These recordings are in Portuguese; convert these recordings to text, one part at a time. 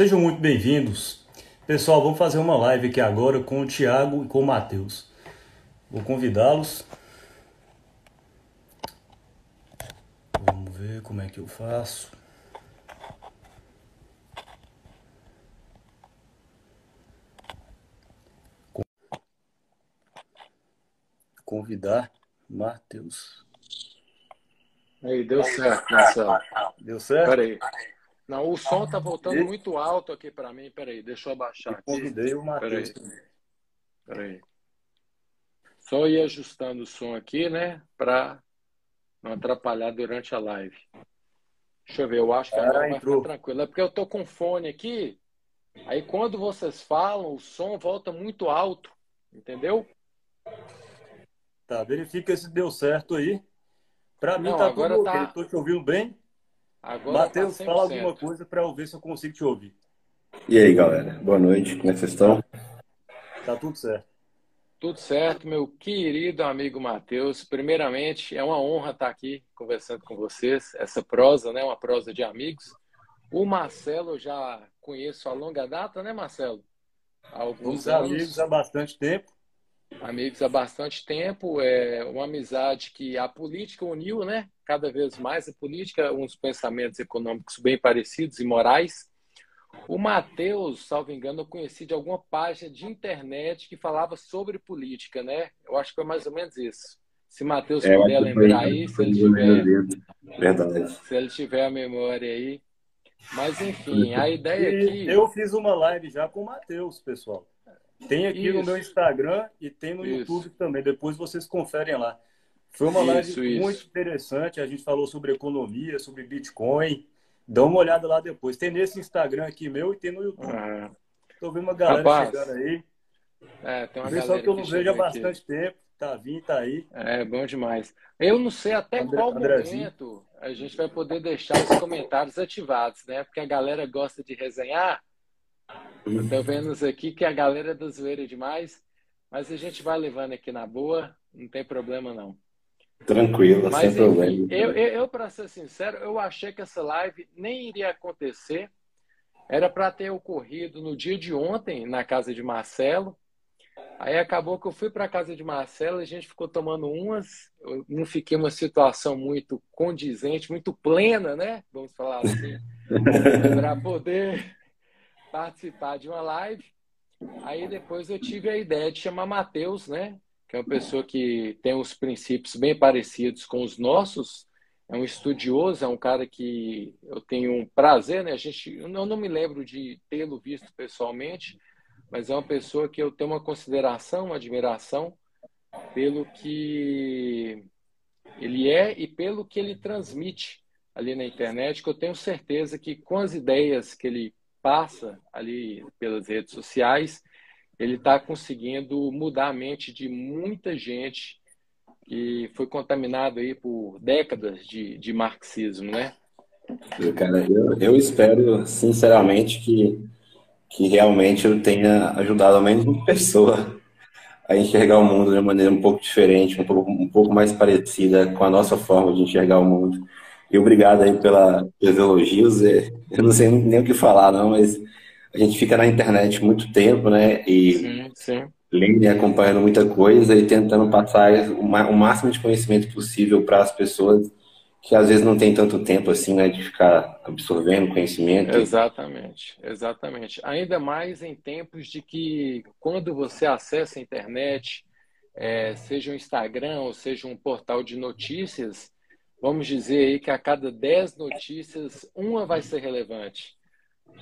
Sejam muito bem-vindos. Pessoal, vamos fazer uma live aqui agora com o Thiago e com o Matheus. Vou convidá-los. Vamos ver como é que eu faço. Convidar Matheus. Aí, deu certo, Marcelo. Deu certo? Peraí. Não, o som tá voltando muito alto aqui para mim. Peraí, deixa eu abaixar aqui. Convidei o Matheus. Peraí. Peraí. Só ir ajustando o som aqui, né? Para não atrapalhar durante a live. Deixa eu ver, eu acho que agora vai ficar tranquilo. É porque eu tô com fone aqui. Aí quando vocês falam, o som volta muito alto. Entendeu? Tá, verifica se deu certo aí. Para mim não, tá tudo tá... ok. Tô te ouvindo bem. Agora Matheus, tá fala alguma coisa para eu ver se eu consigo te ouvir. E aí, galera? Boa noite. Como é que vocês estão? Tá tudo certo. Tudo certo, meu querido amigo Matheus. Primeiramente, é uma honra estar aqui conversando com vocês. Essa prosa, né? Uma prosa de amigos. O Marcelo eu já conheço há longa data, né, Marcelo? Há alguns anos. amigos há bastante tempo. Amigos há bastante tempo. É uma amizade que a política uniu, né? Cada vez mais a política, uns pensamentos econômicos bem parecidos e morais. O Matheus, salvo engano, eu conheci de alguma página de internet que falava sobre política, né? Eu acho que foi mais ou menos isso. Se Matheus é, puder lembrar aí, se ele tiver. Verdade. Se ele tiver a memória aí. Mas enfim, a ideia aqui. Eu fiz uma live já com o Matheus, pessoal. Tem aqui isso. no meu Instagram e tem no isso. YouTube também. Depois vocês conferem lá. Foi uma isso, live muito interessante. A gente falou sobre economia, sobre Bitcoin. Dá uma olhada lá depois. Tem nesse Instagram aqui meu e tem no YouTube. Ah. Tô vendo uma galera Rapaz, chegando aí. É, tem uma Pessoal que eu não vejo há bastante tempo. Tá vindo, tá aí. É, bom demais. Eu não sei até André, qual Andrezinho. momento a gente vai poder deixar os comentários ativados, né? Porque a galera gosta de resenhar. Eu tô vendo aqui que a galera é do zoeira demais. Mas a gente vai levando aqui na boa. Não tem problema, não. Tranquilo, Mas, sem enfim, problema. Eu, eu, eu para ser sincero, eu achei que essa live nem iria acontecer. Era para ter ocorrido no dia de ontem, na casa de Marcelo. Aí acabou que eu fui para a casa de Marcelo, a gente ficou tomando umas. Eu não fiquei uma situação muito condizente, muito plena, né? Vamos falar assim, para poder participar de uma live. Aí depois eu tive a ideia de chamar Matheus, né? que é uma pessoa que tem os princípios bem parecidos com os nossos, é um estudioso, é um cara que eu tenho um prazer, né? A gente, eu não, me lembro de tê-lo visto pessoalmente, mas é uma pessoa que eu tenho uma consideração, uma admiração pelo que ele é e pelo que ele transmite ali na internet, que eu tenho certeza que com as ideias que ele passa ali pelas redes sociais, ele está conseguindo mudar a mente de muita gente que foi contaminado aí por décadas de, de marxismo, né? Cara, eu, eu espero sinceramente que, que realmente eu tenha ajudado ao menos uma pessoa a enxergar o mundo de uma maneira um pouco diferente, um pouco, um pouco mais parecida com a nossa forma de enxergar o mundo. E obrigado aí pela, pelos elogios. É, eu não sei nem o que falar, não, mas a gente fica na internet muito tempo, né? E sim, sim. lendo e acompanhando muita coisa e tentando passar o máximo de conhecimento possível para as pessoas que às vezes não tem tanto tempo assim, né, de ficar absorvendo conhecimento. Exatamente, exatamente. Ainda mais em tempos de que quando você acessa a internet, é, seja um Instagram ou seja um portal de notícias, vamos dizer aí que a cada 10 notícias, uma vai ser relevante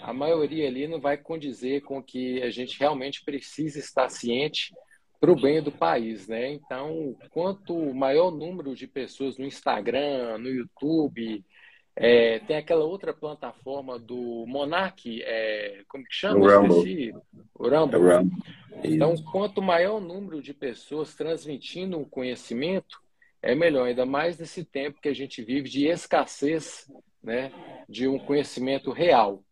a maioria ali não vai condizer com que a gente realmente precisa estar ciente para o bem do país, né? Então, quanto maior número de pessoas no Instagram, no YouTube, é, tem aquela outra plataforma do Monark, é, como que chama? O Rumble. O Rumble. É. Então, quanto maior número de pessoas transmitindo um conhecimento, é melhor, ainda mais nesse tempo que a gente vive de escassez né, de um conhecimento real.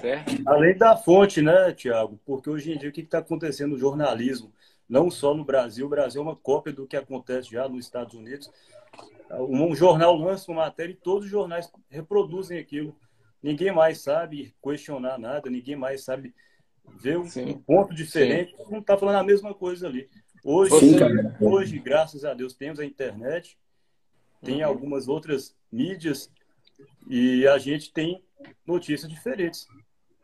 Certo. Além da fonte, né, Tiago? Porque hoje em dia o que está acontecendo no jornalismo, não só no Brasil, o Brasil é uma cópia do que acontece já nos Estados Unidos. Um jornal lança uma matéria e todos os jornais reproduzem aquilo. ninguém mais sabe questionar nada, ninguém mais sabe ver um, um ponto diferente. Sim. Não está falando a mesma coisa ali. Hoje, Sim, hoje, graças a Deus, temos a internet, tem uhum. algumas outras mídias e a gente tem notícias diferentes.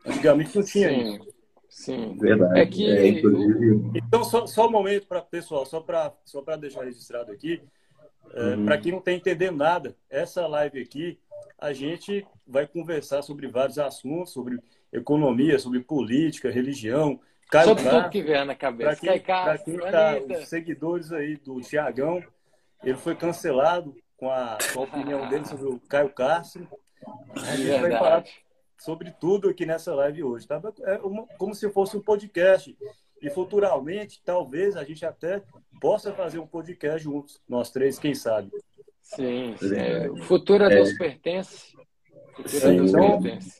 Antigamente não tinha Sim. Sim, verdade. É que... É, então, só, só um momento, para pessoal, só para só deixar registrado aqui, é, uhum. para quem não está entendendo nada, essa live aqui, a gente vai conversar sobre vários assuntos, sobre economia, sobre política, religião. Caio sobre tudo que vier na cabeça. Para quem, Caio quem tá, os seguidores aí do Tiagão, ele foi cancelado com a, com a opinião dele sobre o Caio Castro. A gente Verdade. vai falar sobre tudo aqui nessa live hoje. Tá? É uma, como se fosse um podcast. E futuramente, talvez a gente até possa fazer um podcast juntos, nós três, quem sabe. Sim, sim. É, o futuro a Deus é. pertence. Futuro sim, a Deus então, pertence.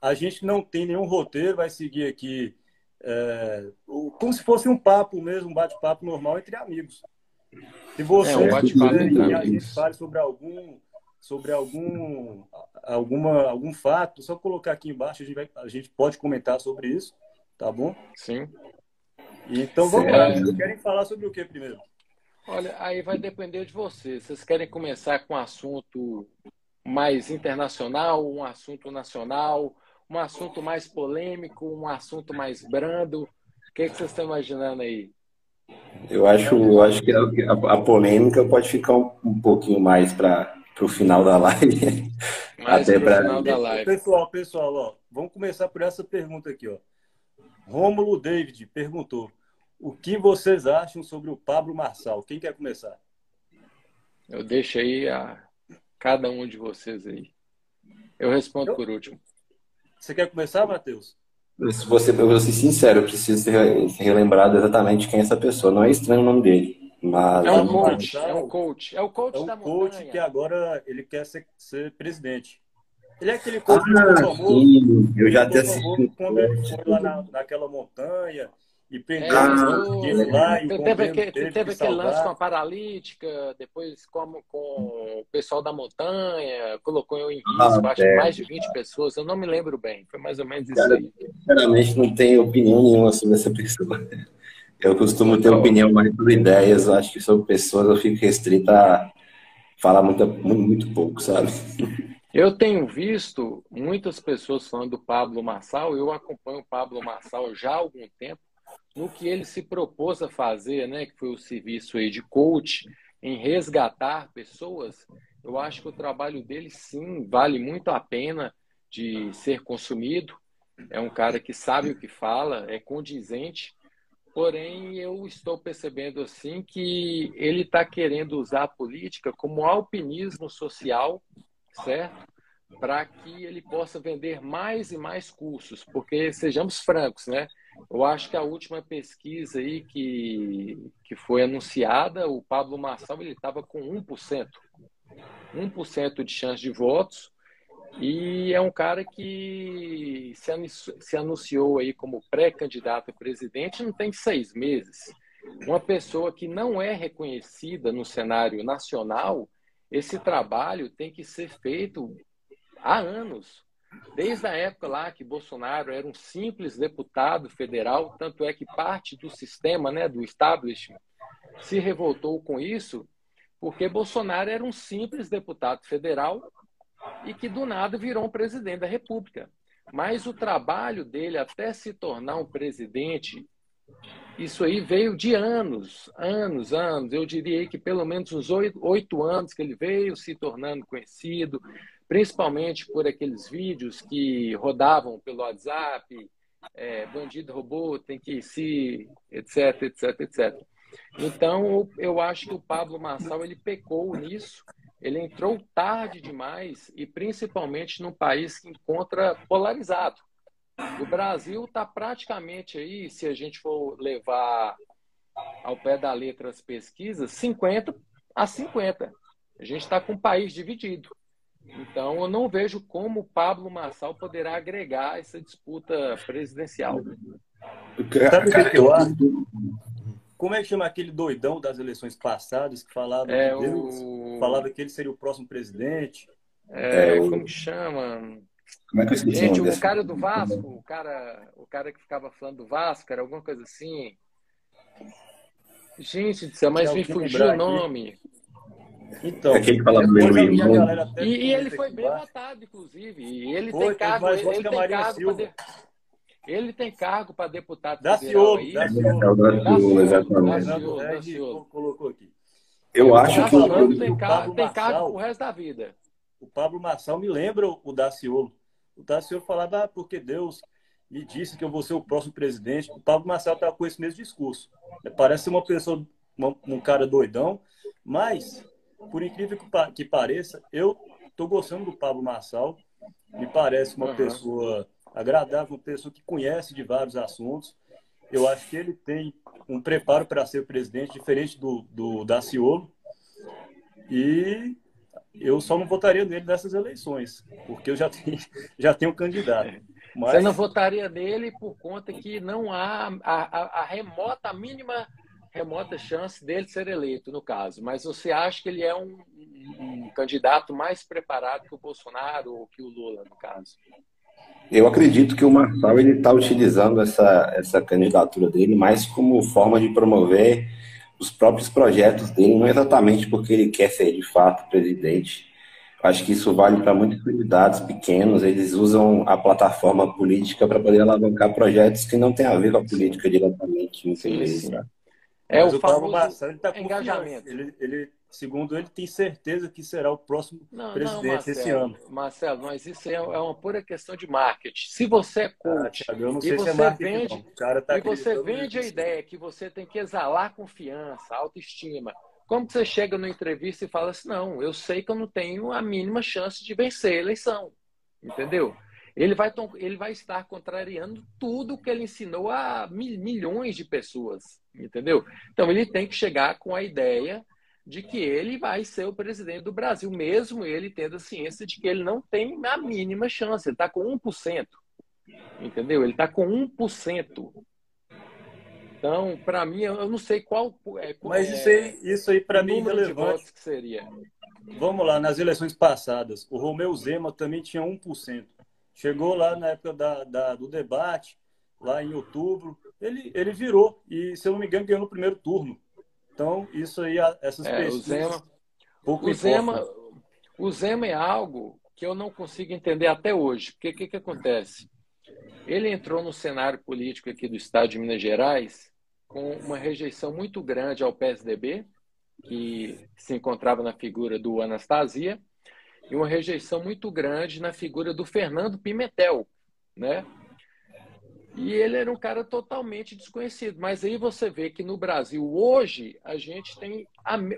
A gente não tem nenhum roteiro, vai seguir aqui é, como se fosse um papo mesmo, um bate-papo normal entre amigos. Se você é, um quiser a gente fale sobre algum sobre algum alguma algum fato, só colocar aqui embaixo, a gente, vai, a gente pode comentar sobre isso, tá bom? Sim. Então vamos lá. Vocês querem falar sobre o que primeiro? Olha, aí vai depender de vocês. Vocês querem começar com um assunto mais internacional, um assunto nacional, um assunto mais polêmico, um assunto mais brando? O que, é que vocês estão imaginando aí? Eu acho, eu acho que a, a, polêmica pode ficar um, um pouquinho mais para o final da live. Mais Até para final da live. Pessoal, pessoal, ó, vamos começar por essa pergunta aqui, ó. Rômulo David perguntou: o que vocês acham sobre o Pablo Marçal? Quem quer começar? Eu deixo aí a cada um de vocês aí. Eu respondo eu... por último. Você quer começar, Matheus? Se você, eu vou ser sincero, eu preciso ser relembrado exatamente quem é essa pessoa. Não é estranho o nome dele. Mas... É um coach, é um coach. É o coach é um da coach montanha. que agora ele quer ser, ser presidente. Ele é aquele coach ah, famoso. Eu já até assisti. Quando ele foi lá na, naquela montanha e prendeu ah, ele lá. E teve aquele, teve, teve aquele lance com a paralítica, depois com, com o pessoal da montanha, colocou eu em risco, ah, acho que mais de 20 pessoas, eu não me lembro bem, foi mais ou menos isso Cara, aí. Sinceramente, não tenho opinião nenhuma sobre essa pessoa. Eu costumo ter opinião mais sobre ideias, eu acho que sobre pessoas eu fico restrito a falar muito, muito, muito pouco, sabe? Eu tenho visto muitas pessoas falando do Pablo Marçal, eu acompanho o Pablo Marçal já há algum tempo, no que ele se propôs a fazer, né, que foi o serviço aí de coach, em resgatar pessoas, eu acho que o trabalho dele sim vale muito a pena de ser consumido. É um cara que sabe o que fala, é condizente, porém eu estou percebendo assim que ele está querendo usar a política como alpinismo social certo? Para que ele possa vender mais e mais cursos, porque sejamos francos, né? Eu acho que a última pesquisa aí que, que foi anunciada, o Pablo Marçal ele estava com 1%. 1% de chance de votos e é um cara que se, se anunciou aí como pré-candidato a presidente não tem seis meses. Uma pessoa que não é reconhecida no cenário nacional, esse trabalho tem que ser feito há anos. Desde a época lá que Bolsonaro era um simples deputado federal, tanto é que parte do sistema, né, do establishment, se revoltou com isso, porque Bolsonaro era um simples deputado federal e que do nada virou um presidente da República. Mas o trabalho dele até se tornar um presidente isso aí veio de anos, anos, anos. Eu diria que pelo menos uns oito anos que ele veio se tornando conhecido, principalmente por aqueles vídeos que rodavam pelo WhatsApp, é, bandido robô tem que se, etc, etc, etc. Então, eu acho que o Pablo Marçal ele pecou nisso. Ele entrou tarde demais e principalmente num país que encontra polarizado. O Brasil está praticamente aí, se a gente for levar ao pé da letra as pesquisas, 50 a 50. A gente está com o país dividido. Então, eu não vejo como o Pablo Marçal poderá agregar essa disputa presidencial. Sabe o que eu acho? Como é que chama aquele doidão das eleições passadas que falava, é, que, Deus, o... falava que ele seria o próximo presidente? É, é como que chama? Como é que eu esqueci Gente, o, o cara do Vasco, o cara, o cara que ficava falando do Vasco, era alguma coisa assim. Gente do céu, mas me fugiu o nome. Então, é aquele que fala do e, e ele foi bem votado, inclusive. E ele foi, tem cargo, ele, ele tem cargo de... ele tem cargo para deputado da federal aí. Da Ciolo, exatamente. colocou aqui. Eu acho tá que falando, tem, cargo, tem cargo pro resto da vida. O Pablo Marçal me lembra o Daciolo. O Daciolo falava, ah, porque Deus me disse que eu vou ser o próximo presidente. O Pablo Marçal estava com esse mesmo discurso. Parece uma pessoa, um cara doidão, mas por incrível que pareça, eu estou gostando do Pablo Marçal. Me parece uma uhum. pessoa agradável, uma pessoa que conhece de vários assuntos. Eu acho que ele tem um preparo para ser presidente diferente do, do Daciolo. E eu só não votaria nele nessas eleições, porque eu já tenho, já tenho um candidato. Mas... Você não votaria nele por conta que não há a, a, a remota, a mínima remota chance dele ser eleito, no caso. Mas você acha que ele é um, um candidato mais preparado que o Bolsonaro ou que o Lula, no caso? Eu acredito que o Marçal ele está utilizando essa, essa candidatura dele mais como forma de promover os próprios projetos dele, não exatamente porque ele quer ser de fato presidente. Acho que isso vale para muitos candidatos pequenos. Eles usam a plataforma política para poder alavancar projetos que não têm a ver com a política diretamente, muitas vezes. É Mas o, o Paulo Maçã ele tá engajamento. Ele, ele, segundo ele, tem certeza que será o próximo não, presidente não, Marcelo, esse ano. Marcelo, mas isso é, é uma pura questão de marketing. Se você é ah, coach ah, e você é vende, tá e você vende a ideia que você tem que exalar confiança, autoestima, como que você chega numa entrevista e fala assim, não, eu sei que eu não tenho a mínima chance de vencer a eleição, entendeu? Ele vai, ele vai estar contrariando tudo que ele ensinou a milhões de pessoas, entendeu? Então ele tem que chegar com a ideia de que ele vai ser o presidente do Brasil, mesmo ele tendo a ciência de que ele não tem a mínima chance. Ele está com 1%. Entendeu? Ele está com 1%. Então, para mim, eu não sei qual. É, qual Mas isso aí, isso aí para mim, é relevante. Que seria. Vamos lá, nas eleições passadas, o Romeu Zema também tinha 1%. Chegou lá na época da, da, do debate, lá em outubro, ele, ele virou e, se eu não me engano, ganhou no primeiro turno. Então, isso aí, essas é, pessoas. O Zema, pouco o, Zema, o Zema é algo que eu não consigo entender até hoje. Porque o que, que acontece? Ele entrou no cenário político aqui do estado de Minas Gerais com uma rejeição muito grande ao PSDB, que se encontrava na figura do Anastasia, e uma rejeição muito grande na figura do Fernando Pimentel, né? E ele era um cara totalmente desconhecido. Mas aí você vê que no Brasil hoje a gente tem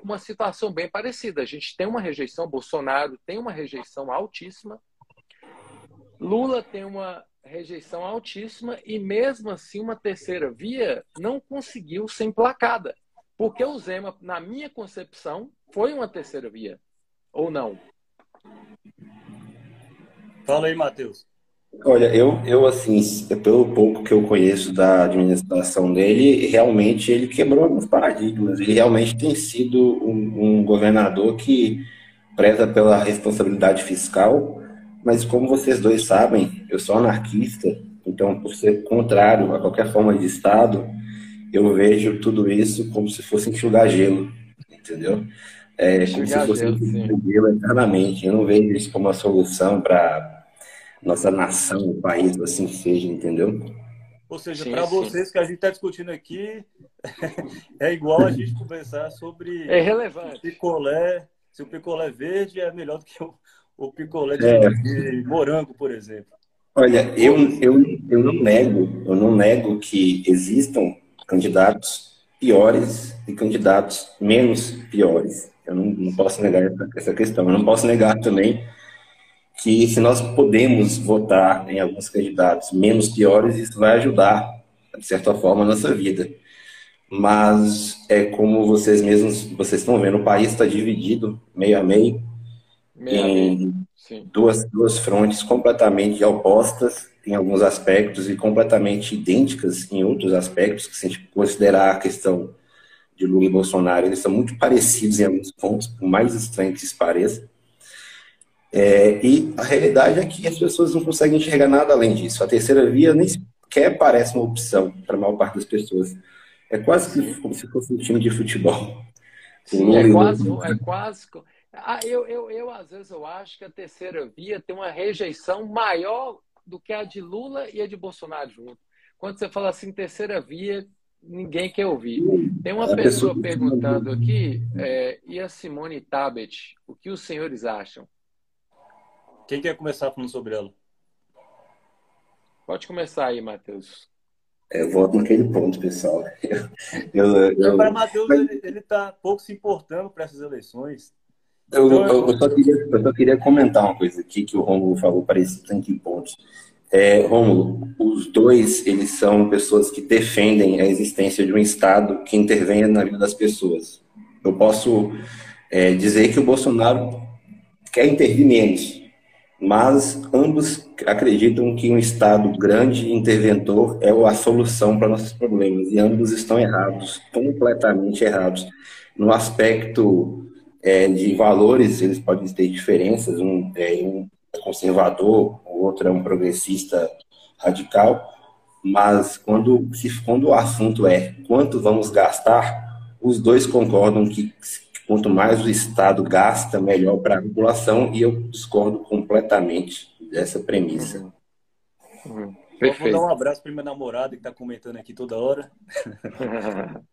uma situação bem parecida. A gente tem uma rejeição, Bolsonaro tem uma rejeição altíssima, Lula tem uma rejeição altíssima e mesmo assim uma terceira via não conseguiu ser emplacada. Porque o Zema, na minha concepção, foi uma terceira via. Ou não? Fala aí, Matheus. Olha, eu, eu assim, pelo pouco que eu conheço da administração dele, realmente ele quebrou alguns paradigmas. Ele realmente tem sido um, um governador que preza pela responsabilidade fiscal, mas como vocês dois sabem, eu sou anarquista, então por ser contrário a qualquer forma de Estado, eu vejo tudo isso como se fosse enxugar gelo, entendeu? É, como se fosse enxugar gelo eternamente. Eu não vejo isso como uma solução para nossa nação, o país, assim seja, entendeu? Ou seja, para vocês que a gente está discutindo aqui, é igual a gente conversar sobre é relevante. picolé, se o picolé verde é melhor do que o, o picolé de, é. de morango, por exemplo. Olha, eu, eu, eu não nego, eu não nego que existam candidatos piores e candidatos menos piores. Eu não, não posso negar essa questão. Eu não posso negar também que se nós podemos votar em alguns candidatos menos piores, isso vai ajudar, de certa forma, a nossa vida. Mas é como vocês mesmos, vocês estão vendo, o país está dividido meio a meio, meio em meio. Duas, duas frontes completamente opostas em alguns aspectos e completamente idênticas em outros aspectos, que se a gente considerar a questão de Lula e Bolsonaro, eles são muito parecidos em alguns pontos, por mais estranho que isso pareça. É, e a realidade é que as pessoas não conseguem enxergar nada além disso. A terceira via nem sequer parece uma opção para a maior parte das pessoas. É quase que como se fosse um time de futebol. Sim, é quase, é quase. Ah, eu, eu, eu, às vezes, eu acho que a terceira via tem uma rejeição maior do que a de Lula e a de Bolsonaro junto. Quando você fala assim, terceira via, ninguém quer ouvir. Tem uma pessoa perguntando aqui, é, e a Simone Tabet, o que os senhores acham? Quem quer começar falando sobre ela? Pode começar aí, Matheus. É, eu volto naquele ponto, pessoal. Eu, eu, eu... Mas, Matheus, ele está pouco se importando para essas eleições. Eu, então, eu, eu, só queria, eu só queria comentar uma coisa aqui que o Romulo falou parecido em que pontos. É, Romulo, os dois, eles são pessoas que defendem a existência de um Estado que intervenha na vida das pessoas. Eu posso é, dizer que o Bolsonaro quer intervir menos, mas ambos acreditam que um Estado grande interventor é a solução para nossos problemas, e ambos estão errados, completamente errados. No aspecto é, de valores, eles podem ter diferenças, um é um conservador, o outro é um progressista radical, mas quando, se, quando o assunto é quanto vamos gastar, os dois concordam que Quanto mais o Estado gasta, melhor para a população, e eu discordo completamente dessa premissa. Uhum. Uhum. Vou dar um abraço para minha namorada que está comentando aqui toda hora.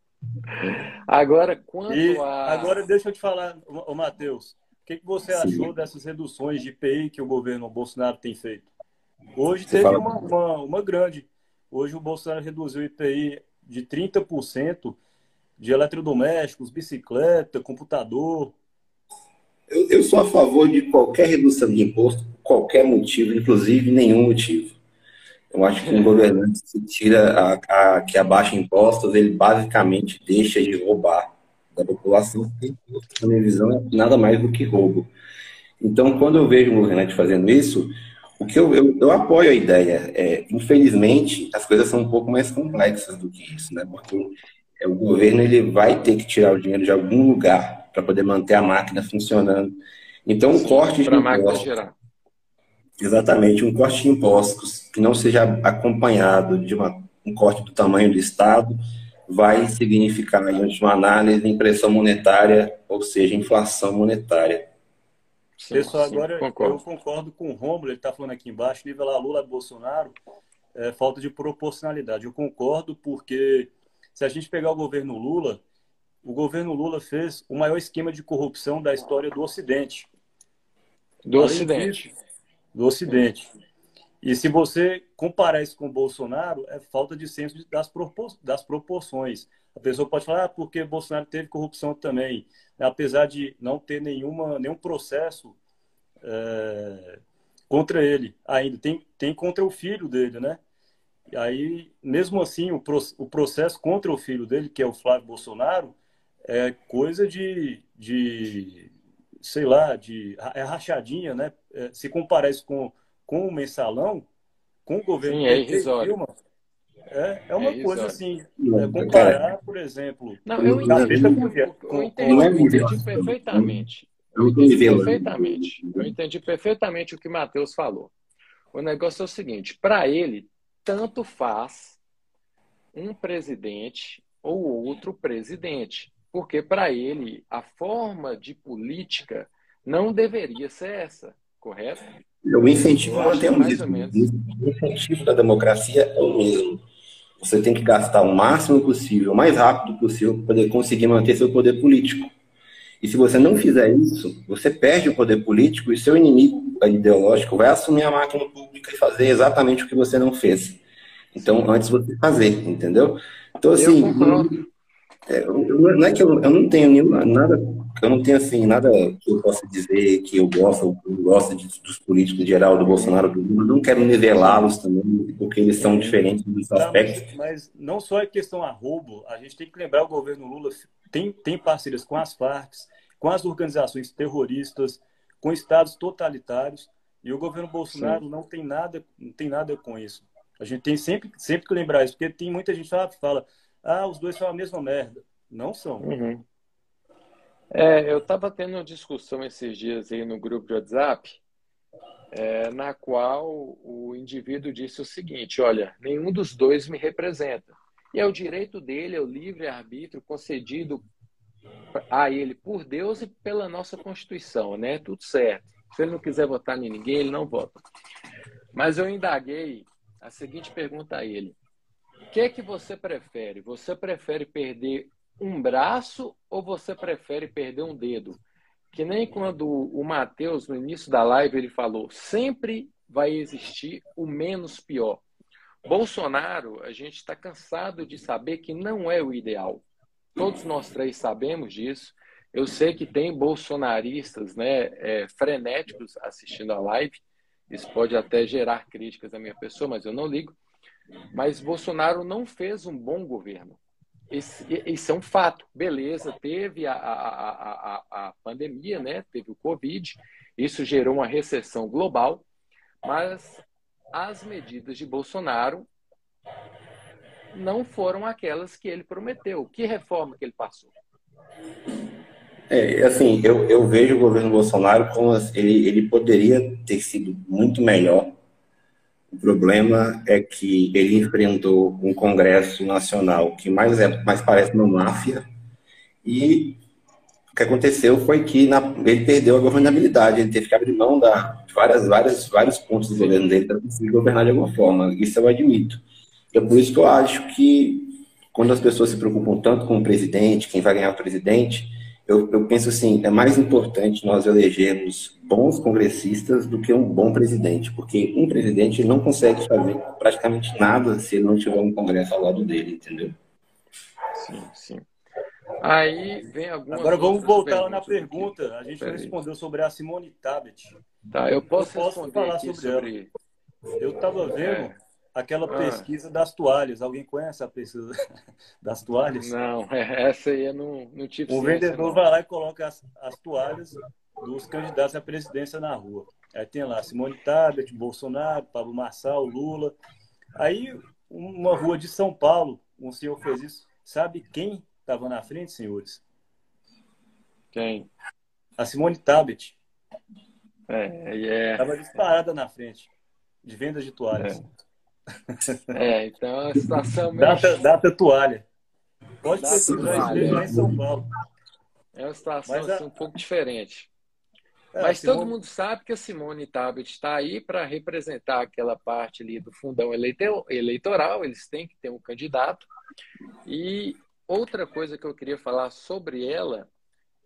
agora, quanto e a. Agora, deixa eu te falar, o Matheus, o que, que você Sim. achou dessas reduções de IPI que o governo Bolsonaro tem feito? Hoje você teve fala... uma, uma, uma grande. Hoje o Bolsonaro reduziu o IPI de 30% de eletrodomésticos, bicicleta, computador. Eu, eu, sou a favor de qualquer redução de imposto, por qualquer motivo, inclusive nenhum motivo. Eu acho que um governante se tira a, a, que abaixa impostos, ele basicamente deixa de roubar da população, na minha visão, é nada mais do que roubo. Então, quando eu vejo um governante fazendo isso, o que eu, eu, eu apoio a ideia. É, infelizmente, as coisas são um pouco mais complexas do que isso, né? Porque é, o governo ele vai ter que tirar o dinheiro de algum lugar para poder manter a máquina funcionando. Então, um Sim, corte de impostos. Gerar. Exatamente, um corte de impostos que não seja acompanhado de uma, um corte do tamanho do Estado vai significar, em última análise, impressão monetária, ou seja, inflação monetária. Sim, Pessoal, sim, agora concordo. eu concordo com o Romulo, ele está falando aqui embaixo, nivelar Lula Bolsonaro, é, falta de proporcionalidade. Eu concordo porque se a gente pegar o governo Lula, o governo Lula fez o maior esquema de corrupção da história do Ocidente. Do Além Ocidente. Disso, do Ocidente. E se você comparar isso com o Bolsonaro, é falta de senso das, propor das proporções. A pessoa pode falar, ah, porque Bolsonaro teve corrupção também, apesar de não ter nenhuma, nenhum processo é, contra ele ainda. Tem, tem contra o filho dele, né? E aí, mesmo assim, o, o processo contra o filho dele, que é o Flávio Bolsonaro, é coisa de, de sei lá, de é rachadinha, né? É, se comparar isso com, com o mensalão, com o governo Sim, é irrisório. É, é uma é coisa assim, é comparar, por exemplo. Não, eu entendi, com, eu entendi, eu entendi perfeitamente. Eu entendi perfeitamente. Eu entendi perfeitamente o que o Matheus falou. O negócio é o seguinte: para ele, tanto faz um presidente ou outro presidente, porque para ele a forma de política não deveria ser essa, correto? O incentivo nós temos isso. O incentivo da democracia é o mesmo. Você tem que gastar o máximo possível, o mais rápido possível, para poder conseguir manter seu poder político. E se você não fizer isso, você perde o poder político e seu inimigo ideológico vai assumir a máquina pública e fazer exatamente o que você não fez. Então, antes você fazer, entendeu? Então, assim, é, eu, eu, não é que eu, eu não tenho nenhuma, nada, eu não tenho, assim, nada que eu possa dizer que eu gosto, eu gosto de, dos políticos em geral, do Bolsonaro, do Lula, não quero nivelá-los também, porque eles são diferentes dos aspectos. Mas, mas não só é questão a roubo, a gente tem que lembrar o governo Lula tem, tem parcerias com as Farc, com as organizações terroristas, com estados totalitários, e o governo Bolsonaro Sim. não tem nada, não tem nada com isso. A gente tem sempre, sempre que lembrar isso, porque tem muita gente que fala, ah, os dois são a mesma merda. Não são. Uhum. É, eu estava tendo uma discussão esses dias aí no grupo de WhatsApp é, na qual o indivíduo disse o seguinte: olha, nenhum dos dois me representa. E é o direito dele, é o livre-arbítrio concedido a ele por Deus e pela nossa Constituição, né? Tudo certo. Se ele não quiser votar em ninguém, ele não vota. Mas eu indaguei a seguinte pergunta a ele: O que é que você prefere? Você prefere perder um braço ou você prefere perder um dedo? Que nem quando o Matheus, no início da live, ele falou: sempre vai existir o menos pior. Bolsonaro, a gente está cansado de saber que não é o ideal. Todos nós três sabemos disso. Eu sei que tem bolsonaristas né, é, frenéticos assistindo a live. Isso pode até gerar críticas à minha pessoa, mas eu não ligo. Mas Bolsonaro não fez um bom governo. Esse, esse é um fato. Beleza, teve a, a, a, a pandemia, né? teve o Covid, isso gerou uma recessão global, mas as medidas de Bolsonaro não foram aquelas que ele prometeu. Que reforma que ele passou? É, assim, eu, eu vejo o governo Bolsonaro como ele, ele poderia ter sido muito melhor. O problema é que ele enfrentou um Congresso Nacional que mais, é, mais parece uma máfia e o que aconteceu foi que na, ele perdeu a governabilidade, ele teve que abrir mão da, de várias, várias, vários pontos do governo dele para conseguir governar de alguma forma. Isso eu admito. É por isso que eu acho que quando as pessoas se preocupam tanto com o presidente, quem vai ganhar o presidente, eu, eu penso assim, é mais importante nós elegermos bons congressistas do que um bom presidente, porque um presidente não consegue fazer praticamente nada se ele não tiver um congresso ao lado dele, entendeu? Sim, sim. Aí vem algumas. Agora vamos voltar na pergunta. Aqui. A gente Peraí. respondeu sobre a Simone Tabet. Tá, eu posso, eu posso falar sobre, sobre, ela. Eu estava vendo é. Aquela ah. pesquisa das toalhas. Alguém conhece a pesquisa das toalhas? Não, é, essa aí eu não, não tive O vendedor não. vai lá e coloca as, as toalhas dos candidatos à presidência na rua. Aí tem lá Simone Tabet, Bolsonaro, Pablo Marçal, Lula. Aí, uma rua de São Paulo, um senhor fez isso. Sabe quem estava na frente, senhores? Quem? A Simone Tabet. É, é. Estava disparada na frente, de vendas de toalhas. É, é então a situação meio... data, data toalha. Pode data pesquisar lá em São Paulo. É uma situação assim, um pouco diferente. É, Mas Simone... todo mundo sabe que a Simone Tabet está aí para representar aquela parte ali do fundão eleitoral, eles têm que ter um candidato. E Outra coisa que eu queria falar sobre ela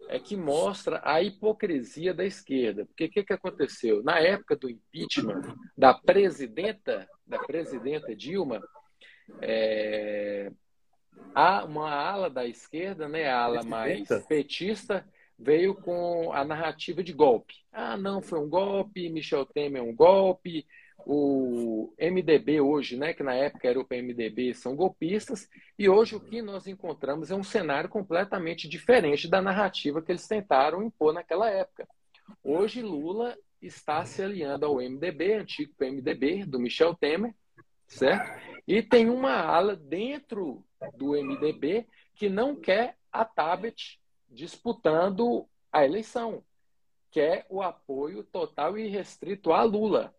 é que mostra a hipocrisia da esquerda. Porque o que, que aconteceu? Na época do impeachment da presidenta, da presidenta Dilma, é, há uma ala da esquerda, né, a ala mais petista, veio com a narrativa de golpe. Ah, não, foi um golpe, Michel Temer é um golpe, o MDB hoje, né, que na época era o PMDB, são golpistas, e hoje o que nós encontramos é um cenário completamente diferente da narrativa que eles tentaram impor naquela época. Hoje Lula está se aliando ao MDB, antigo PMDB, do Michel Temer, certo? E tem uma ala dentro do MDB que não quer a Tabet disputando a eleição, quer o apoio total e restrito a Lula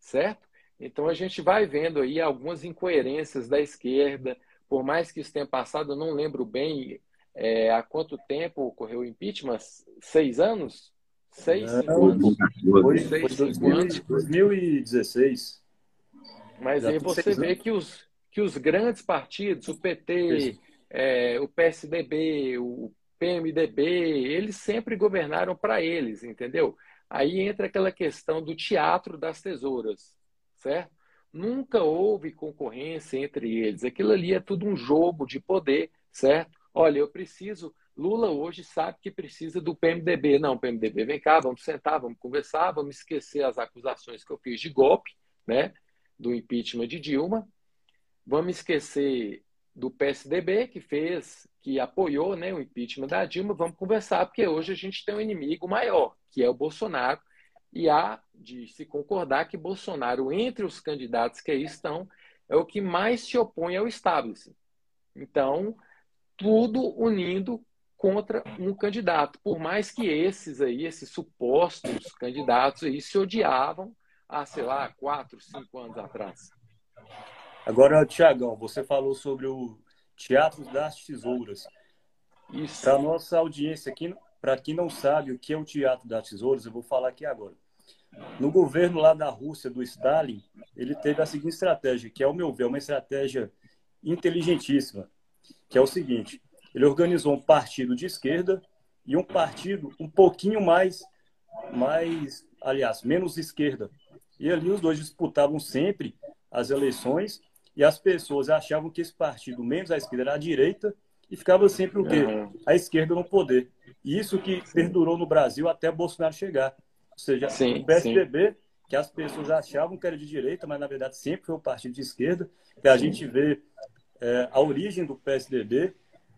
certo? Então a gente vai vendo aí algumas incoerências da esquerda, por mais que isso tenha passado, eu não lembro bem é, há quanto tempo ocorreu o impeachment? Seis anos? Seis, cinco anos? Foi, Seis, foi cinco anos. 2016. Mas Já aí você vê que os, que os grandes partidos, o PT, é, o PSDB, o PMDB, eles sempre governaram para eles, entendeu? Aí entra aquela questão do teatro das tesouras, certo? Nunca houve concorrência entre eles. Aquilo ali é tudo um jogo de poder, certo? Olha, eu preciso. Lula hoje sabe que precisa do PMDB. Não, PMDB, vem cá, vamos sentar, vamos conversar, vamos esquecer as acusações que eu fiz de golpe, né? Do impeachment de Dilma. Vamos esquecer do PSDB, que fez, que apoiou né, o impeachment da Dilma, vamos conversar, porque hoje a gente tem um inimigo maior, que é o Bolsonaro, e há de se concordar que Bolsonaro, entre os candidatos que aí estão, é o que mais se opõe ao establishment. Então, tudo unindo contra um candidato, por mais que esses aí, esses supostos candidatos aí se odiavam há, sei lá, quatro, cinco anos atrás. Agora, Tiagão, você falou sobre o Teatro das Tesouras. Isso. Para nossa audiência aqui, para quem não sabe o que é o Teatro das Tesouras, eu vou falar aqui agora. No governo lá da Rússia, do Stalin, ele teve a seguinte estratégia, que, ao meu ver, é uma estratégia inteligentíssima, que é o seguinte: ele organizou um partido de esquerda e um partido um pouquinho mais, mais, aliás, menos esquerda. E ali os dois disputavam sempre as eleições e as pessoas achavam que esse partido menos à esquerda era a direita e ficava sempre o quê? A esquerda no poder. E isso que perdurou no Brasil até Bolsonaro chegar. Ou seja, sim, o PSDB, sim. que as pessoas achavam que era de direita, mas na verdade sempre foi um partido de esquerda, que a sim. gente vê é, a origem do PSDB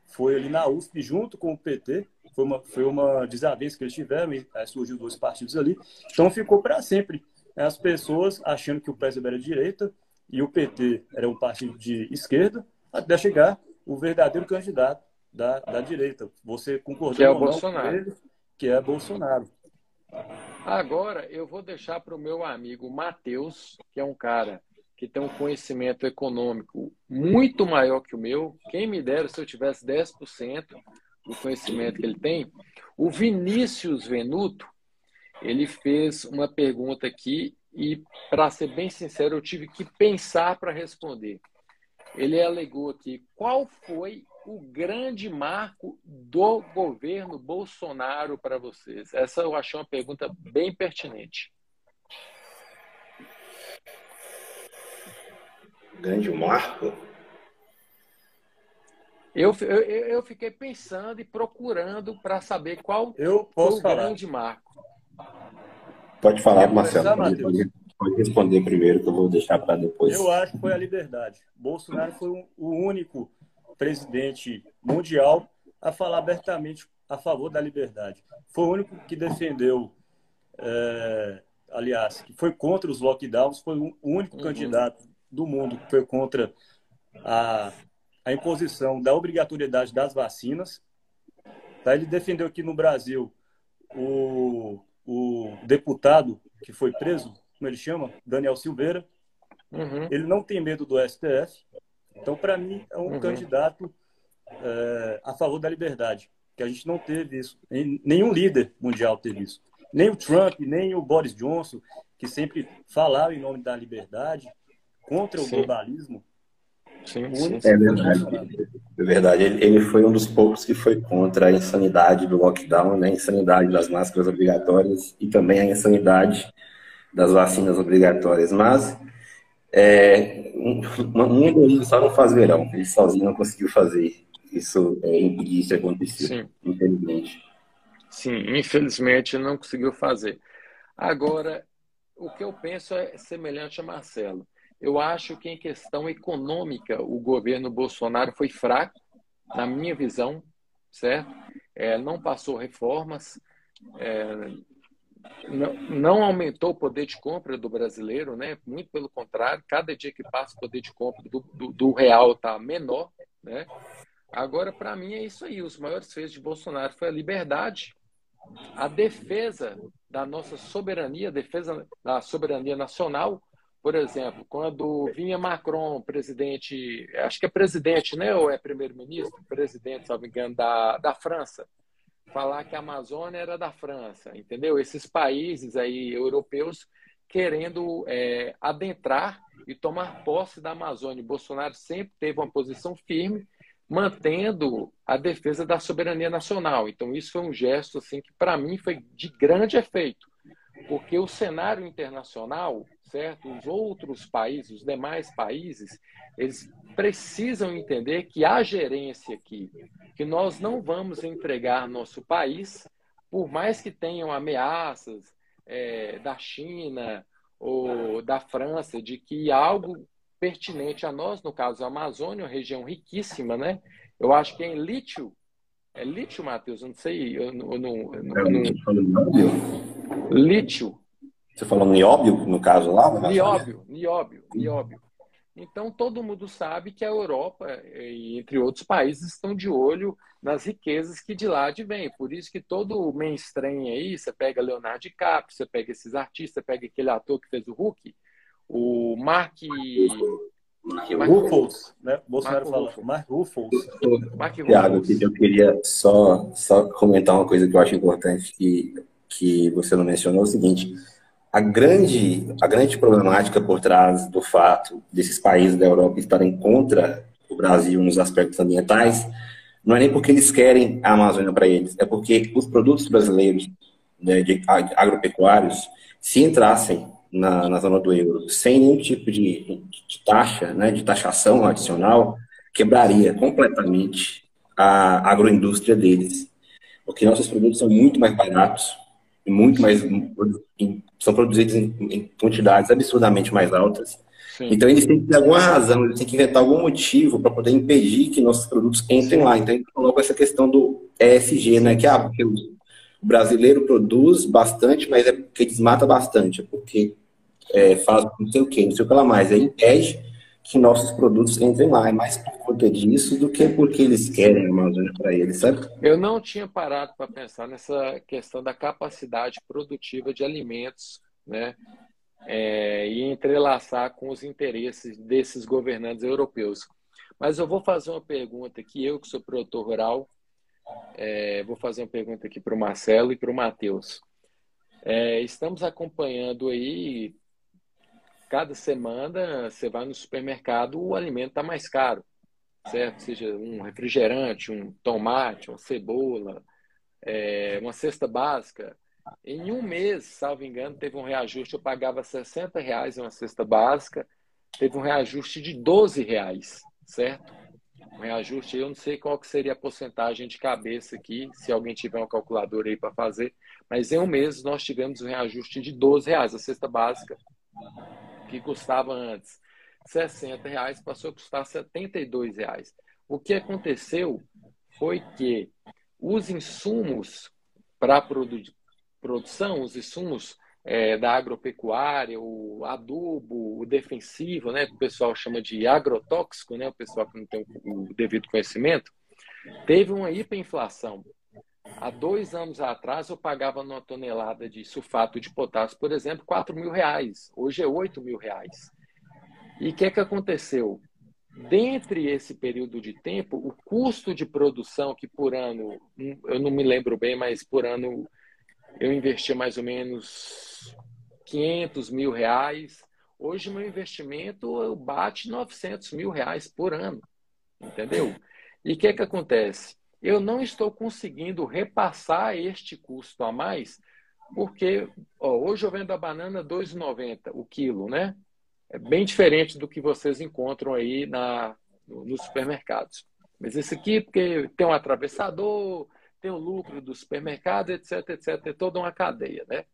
foi ali na USP junto com o PT, foi uma, foi uma desavença que eles tiveram, e aí surgiu dois partidos ali, então ficou para sempre. As pessoas achando que o PSDB era de direita e o PT era um partido de esquerda, até chegar o verdadeiro candidato da, da direita. Você concordou que é o Bolsonaro. ele, que é Bolsonaro. Agora eu vou deixar para o meu amigo Matheus, que é um cara que tem um conhecimento econômico muito maior que o meu. Quem me dera se eu tivesse 10% do conhecimento que ele tem. O Vinícius Venuto, ele fez uma pergunta aqui e, para ser bem sincero, eu tive que pensar para responder. Ele alegou aqui qual foi o grande marco do governo Bolsonaro para vocês? Essa eu achei uma pergunta bem pertinente. Grande marco? Eu, eu, eu fiquei pensando e procurando para saber qual eu posso foi o falar. grande marco. Pode falar, Marcelo. Pode, pode, responder primeiro, que eu vou deixar para depois. Eu acho que foi a liberdade. Bolsonaro foi o único presidente mundial a falar abertamente a favor da liberdade. Foi o único que defendeu, é, aliás, que foi contra os lockdowns, foi o único uhum. candidato do mundo que foi contra a, a imposição da obrigatoriedade das vacinas. Tá? Ele defendeu aqui no Brasil o, o deputado que foi preso, como ele chama, Daniel Silveira. Uhum. Ele não tem medo do STF. Então, para mim, é um uhum. candidato é, a favor da liberdade, que a gente não teve isso. Nenhum líder mundial teve isso. Nem o Trump, nem o Boris Johnson, que sempre falaram em nome da liberdade, contra o sim. globalismo. Sim, sim, É verdade. É verdade. Ele, ele, foi um dos poucos que foi contra a insanidade do lockdown, né? a insanidade das máscaras obrigatórias e também a insanidade das vacinas obrigatórias. Mas é, um, um egoísmo só não faz verão. Ele sozinho não conseguiu fazer isso, é, impedir isso de acontecer, Sim. infelizmente. Sim, infelizmente não conseguiu fazer. Agora, o que eu penso é semelhante a Marcelo. Eu acho que em questão econômica o governo Bolsonaro foi fraco, na minha visão, certo? É, não passou reformas, é, não, não, aumentou o poder de compra do brasileiro, né? Muito pelo contrário, cada dia que passa o poder de compra do, do, do real está menor, né? Agora, para mim, é isso aí. Os maiores feitos de Bolsonaro foi a liberdade, a defesa da nossa soberania, a defesa da soberania nacional. Por exemplo, quando vinha Macron, presidente, acho que é presidente, né? Ou é primeiro-ministro? Presidente, me engano, da, da França falar que a Amazônia era da França, entendeu? Esses países aí europeus querendo é, adentrar e tomar posse da Amazônia. Bolsonaro sempre teve uma posição firme, mantendo a defesa da soberania nacional. Então isso foi um gesto assim que para mim foi de grande efeito, porque o cenário internacional, certo? Os outros países, os demais países, eles precisam entender que a gerência aqui, que nós não vamos entregar nosso país, por mais que tenham ameaças é, da China ou da França de que algo pertinente a nós, no caso a Amazônia, uma região riquíssima, né? Eu acho que é em lítio. É lítio, Matheus? Eu não sei. Eu, eu, eu, eu, eu, lítio. Você falou nióbio, no caso lá? Nióbio, nióbio, nióbio. Então, todo mundo sabe que a Europa, e entre outros países, estão de olho nas riquezas que de lá advêm. Por isso que todo o mainstream aí, você pega Leonardo DiCaprio, você pega esses artistas, você pega aquele ator que fez o Hulk, o Mark... Ruffles, né? Bolsonaro falou. Mark Ruffles. Mark Tiago, eu queria só, só comentar uma coisa que eu acho importante que, que você não mencionou, é o seguinte a grande, a grande problemática por trás do fato desses países da Europa estarem contra o Brasil nos aspectos ambientais não é nem porque eles querem a Amazônia para eles, é porque os produtos brasileiros né, de agropecuários, se entrassem na, na zona do euro sem nenhum tipo de, de taxa, né, de taxação adicional, quebraria completamente a agroindústria deles. Porque nossos produtos são muito mais baratos, muito mais são produzidos em, em quantidades absurdamente mais altas. Sim. Então eles têm que ter alguma razão, eles têm que inventar algum motivo para poder impedir que nossos produtos entrem Sim. lá. Então ele colocou essa questão do ESG, né? Que, ah, porque o brasileiro produz bastante, mas é porque desmata bastante, é porque é, faz não sei o quê, não sei o que lá mais. Aí impede que nossos produtos entrem lá. É mais por conta disso do que porque eles querem a Amazônia para eles, sabe? Eu não tinha parado para pensar nessa questão da capacidade produtiva de alimentos, né? É, e entrelaçar com os interesses desses governantes europeus. Mas eu vou fazer uma pergunta aqui, eu que sou produtor rural, é, vou fazer uma pergunta aqui para o Marcelo e para o Matheus. É, estamos acompanhando aí cada semana você vai no supermercado, o alimento está mais caro, certo? Seja um refrigerante, um tomate, uma cebola, é, uma cesta básica. Em um mês, salvo engano, teve um reajuste. Eu pagava 60 reais uma cesta básica, teve um reajuste de 12 reais, certo? Um reajuste, eu não sei qual que seria a porcentagem de cabeça aqui, se alguém tiver uma calculadora aí para fazer, mas em um mês nós tivemos um reajuste de 12 reais a cesta básica que custava antes 60 reais, passou a custar 72 reais. O que aconteceu foi que os insumos para produ produção, os insumos é, da agropecuária, o adubo, o defensivo, né, que o pessoal chama de agrotóxico, né, o pessoal que não tem o devido conhecimento, teve uma hiperinflação. Há dois anos atrás, eu pagava numa tonelada de sulfato de potássio, por exemplo, 4 mil reais. Hoje é 8 mil reais. E o que, é que aconteceu? Dentre esse período de tempo, o custo de produção, que por ano, eu não me lembro bem, mas por ano eu investi mais ou menos 500 mil reais. Hoje, meu investimento bate 900 mil reais por ano. Entendeu? E o que, é que acontece? eu não estou conseguindo repassar este custo a mais, porque ó, hoje eu vendo a banana R$ 2,90 o quilo, né? É bem diferente do que vocês encontram aí na, no, nos supermercados. Mas esse aqui, porque tem um atravessador, tem o lucro do supermercado, etc, etc, é toda uma cadeia, né?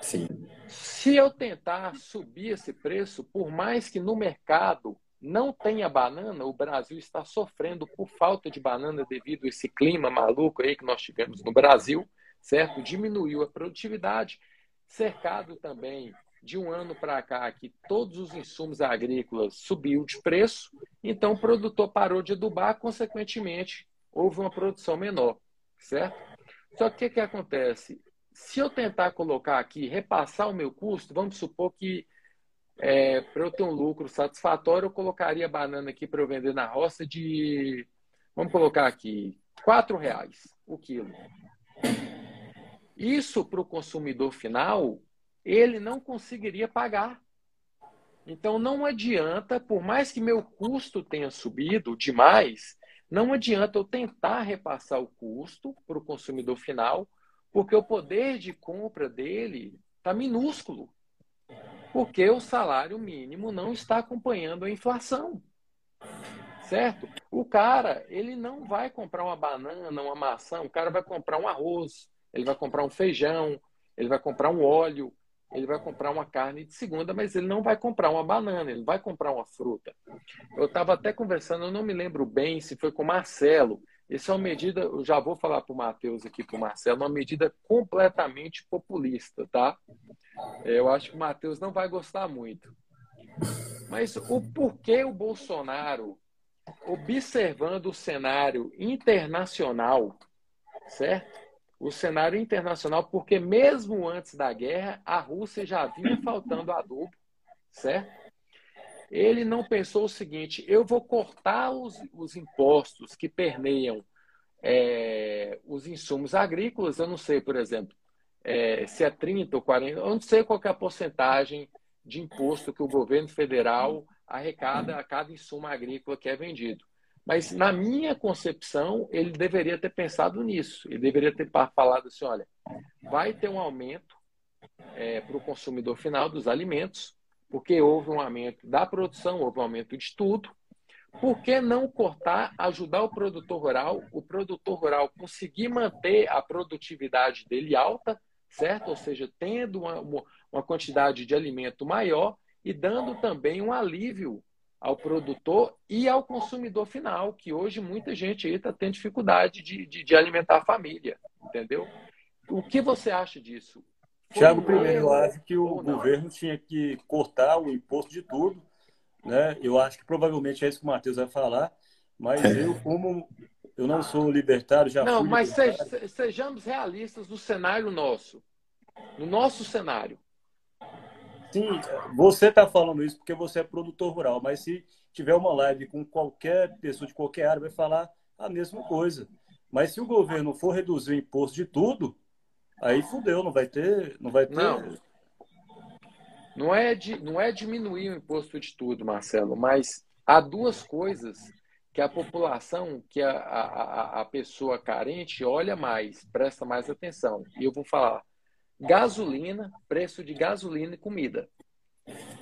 Sim. Se eu tentar subir esse preço, por mais que no mercado não tenha banana, o Brasil está sofrendo por falta de banana devido a esse clima maluco aí que nós tivemos no Brasil, certo? Diminuiu a produtividade, cercado também de um ano para cá que todos os insumos agrícolas subiu de preço, então o produtor parou de adubar, consequentemente houve uma produção menor, certo? Só que o que, que acontece? Se eu tentar colocar aqui, repassar o meu custo, vamos supor que é, para eu ter um lucro satisfatório, eu colocaria banana aqui para eu vender na roça de, vamos colocar aqui, quatro reais o quilo. Isso para o consumidor final, ele não conseguiria pagar. Então não adianta, por mais que meu custo tenha subido demais, não adianta eu tentar repassar o custo para o consumidor final, porque o poder de compra dele está minúsculo porque o salário mínimo não está acompanhando a inflação. Certo? O cara, ele não vai comprar uma banana, uma maçã, o cara vai comprar um arroz, ele vai comprar um feijão, ele vai comprar um óleo, ele vai comprar uma carne de segunda, mas ele não vai comprar uma banana, ele vai comprar uma fruta. Eu estava até conversando, eu não me lembro bem se foi com o Marcelo. Isso é uma medida, eu já vou falar para o Matheus aqui, para o Marcelo, uma medida completamente populista, tá? Eu acho que o Matheus não vai gostar muito. Mas o porquê o Bolsonaro, observando o cenário internacional, certo? O cenário internacional, porque mesmo antes da guerra, a Rússia já vinha faltando adubo, certo? Ele não pensou o seguinte: eu vou cortar os, os impostos que permeiam é, os insumos agrícolas, eu não sei, por exemplo, é, se é 30 ou 40, eu não sei qual é a porcentagem de imposto que o governo federal arrecada a cada insumo agrícola que é vendido. Mas, na minha concepção, ele deveria ter pensado nisso. Ele deveria ter falado assim: olha, vai ter um aumento é, para o consumidor final dos alimentos, porque houve um aumento da produção, houve um aumento de tudo. Por que não cortar, ajudar o produtor rural, o produtor rural conseguir manter a produtividade dele alta, certo? Ou seja, tendo uma, uma quantidade de alimento maior e dando também um alívio ao produtor e ao consumidor final, que hoje muita gente aí está tendo dificuldade de, de, de, alimentar a família, entendeu? O que você acha disso? Tiago, primeiro, eu acho que o governo tinha que cortar o imposto de tudo, né? Eu acho que provavelmente é isso que o Matheus vai falar, mas eu, como eu não sou libertário, já Não, mas libertário. sejamos realistas no cenário nosso. No nosso cenário. Sim, você está falando isso porque você é produtor rural, mas se tiver uma live com qualquer pessoa de qualquer área, vai falar a mesma coisa. Mas se o governo for reduzir o imposto de tudo, aí fudeu, não vai ter. Não, vai ter... não. Não, é de, não é diminuir o imposto de tudo, Marcelo, mas há duas coisas que a população, que a, a, a pessoa carente olha mais, presta mais atenção. E eu vou falar gasolina, preço de gasolina e comida.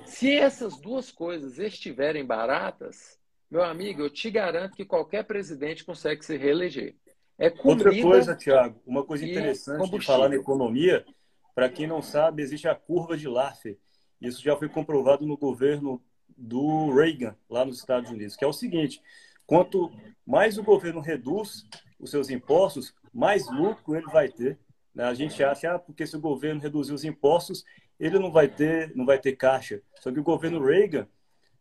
Se essas duas coisas estiverem baratas, meu amigo, eu te garanto que qualquer presidente consegue se reeleger. É Outra coisa, Tiago, uma coisa interessante de falar na economia, para quem não sabe, existe a curva de Laffer. Isso já foi comprovado no governo do Reagan, lá nos Estados Unidos, que é o seguinte: quanto mais o governo reduz os seus impostos, mais lucro ele vai ter. Né? A gente acha, ah, porque se o governo reduzir os impostos, ele não vai ter, não vai ter caixa. Só que o governo Reagan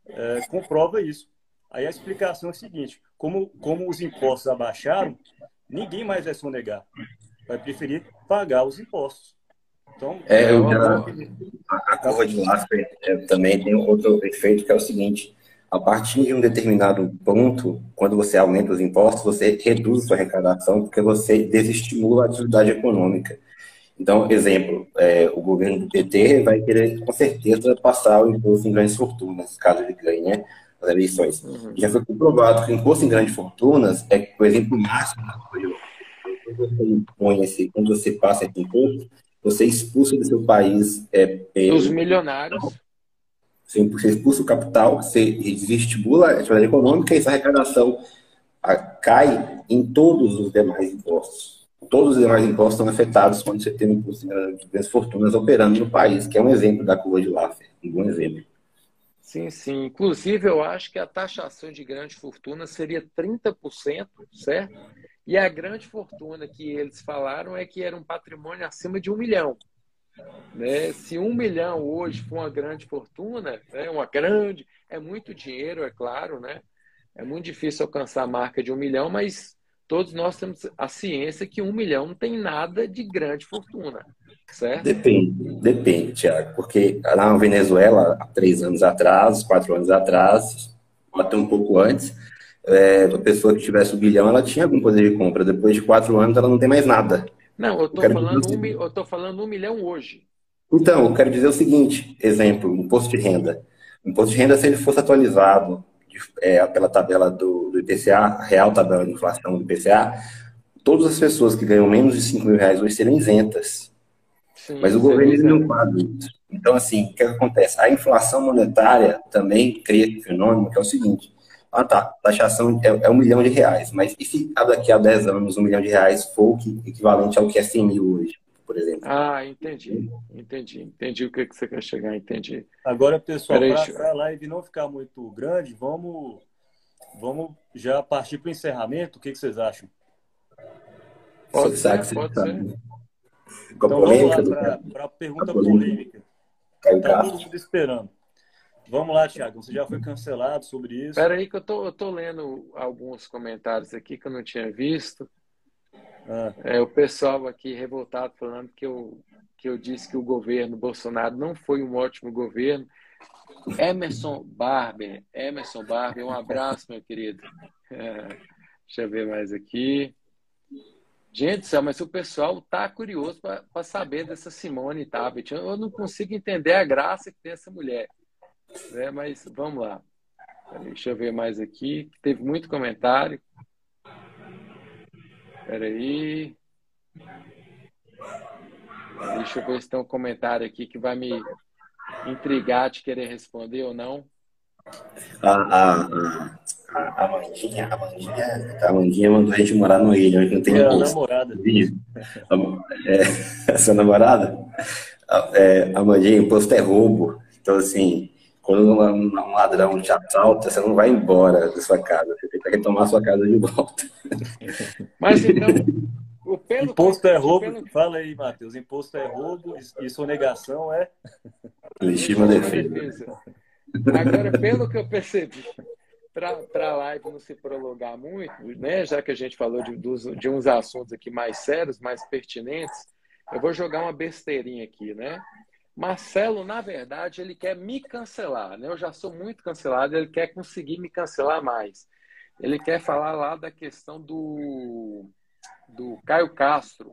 é, comprova isso. Aí a explicação é a seguinte: como, como os impostos abaixaram, ninguém mais vai sonegar. Vai preferir pagar os impostos. Então, é, eu já, a curva de Laffer é, também tem outro efeito que é o seguinte: a partir de um determinado ponto, quando você aumenta os impostos, você reduz sua arrecadação porque você desestimula a atividade econômica. Então, exemplo, é, o governo do PT vai querer, com certeza, passar o imposto em grandes fortunas, caso ele ganhe né, as eleições. Uhum. Já foi comprovado que o imposto em grandes fortunas é, por exemplo, máximo quando você impõe esse, quando você passa esse imposto, você expulsa do seu país... É, é, Os milionários você expulsa o capital, você desestimula a atividade econômica e essa arrecadação cai em todos os demais impostos. Todos os demais impostos são afetados quando você tem um imposto de grandes fortunas operando no país, que é um exemplo da curva de Laffer, um bom exemplo. Sim, sim. Inclusive, eu acho que a taxação de grandes fortunas seria 30%, certo? E a grande fortuna que eles falaram é que era um patrimônio acima de um milhão. Né? Se um milhão hoje for uma grande fortuna, né? uma grande, é muito dinheiro, é claro, né? É muito difícil alcançar a marca de um milhão, mas todos nós temos a ciência que um milhão não tem nada de grande fortuna, certo? Depende, depende, Tiago, porque lá na Venezuela, há três anos atrás, quatro anos atrás, até um pouco antes, é, a pessoa que tivesse um bilhão, ela tinha algum poder de compra. Depois de quatro anos, ela não tem mais nada. Não, eu estou falando, um, eu tô falando um milhão hoje. Então, eu quero dizer o seguinte, exemplo, imposto de renda. O imposto de renda, se ele fosse atualizado é, pela tabela do, do IPCA, real tabela de inflação do IPCA, todas as pessoas que ganham menos de 5 mil reais hoje seriam isentas. Sim, Mas o governo ele não paga isso. Então, assim, o que, acontece? A inflação monetária também cria esse fenômeno, que é o seguinte, ah, tá. Taxação é, é, um milhão de reais. Mas e se daqui a 10 anos um milhão de reais for o equivalente ao que é 100 mil hoje, por exemplo? Ah, entendi. Entendi. Entendi o que, que você quer chegar, entendi. Agora, pessoal, para a live não ficar muito grande, vamos, vamos já partir para o encerramento. O que, que vocês acham? Pode ser, ser, pode ser. Então vamos lá para a pergunta polêmica. Está todo mundo esperando. Vamos lá, Thiago. Você já foi cancelado sobre isso? Espera aí que eu tô, eu tô lendo alguns comentários aqui que eu não tinha visto. Ah. É, o pessoal aqui revoltado falando que eu, que eu disse que o governo Bolsonaro não foi um ótimo governo. Emerson Barber, Emerson Barber, um abraço, meu querido. É, deixa eu ver mais aqui. Gente do céu, mas o pessoal tá curioso para saber dessa Simone Tabet. Eu não consigo entender a graça que tem essa mulher. Né? Mas vamos lá. Deixa eu ver mais aqui. Teve muito comentário. Espera aí. Deixa eu ver se tem um comentário aqui que vai me intrigar de querer responder ou não. A, a, a, a Amandinha, a Amandinha, a Amandinha mandou a gente morar no Ilha, onde não tem é, namorada. É, sua namorada? É, Amandinha, imposto é roubo. Então, assim, quando um ladrão te assalta, você não vai embora da sua casa, você tem que retomar a sua casa de volta. Mas então, o pelo Imposto é roubo, pelo... fala aí, Matheus. Imposto é roubo e sonegação é. Legítima defesa. Agora, pelo que eu percebi, para a live não se prolongar muito, né, já que a gente falou de, de uns assuntos aqui mais sérios, mais pertinentes, eu vou jogar uma besteirinha aqui, né? Marcelo, na verdade, ele quer me cancelar, né? Eu já sou muito cancelado, ele quer conseguir me cancelar mais. Ele quer falar lá da questão do, do Caio Castro,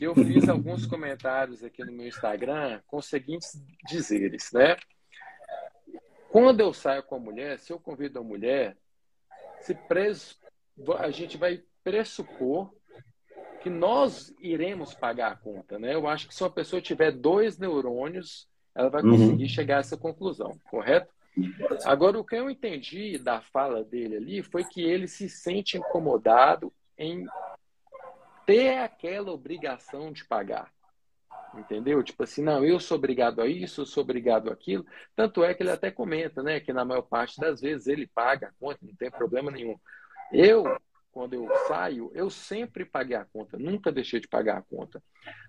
eu fiz alguns comentários aqui no meu Instagram com os seguintes dizeres, né? Quando eu saio com a mulher, se eu convido a mulher, se preso, a gente vai pressupor que nós iremos pagar a conta, né? Eu acho que se uma pessoa tiver dois neurônios, ela vai uhum. conseguir uhum. chegar a essa conclusão, correto? Agora, o que eu entendi da fala dele ali foi que ele se sente incomodado em ter aquela obrigação de pagar. Entendeu? Tipo assim, não, eu sou obrigado a isso, eu sou obrigado a aquilo. Tanto é que ele até comenta, né, que na maior parte das vezes ele paga a conta, não tem problema nenhum. Eu quando eu saio, eu sempre paguei a conta, nunca deixei de pagar a conta.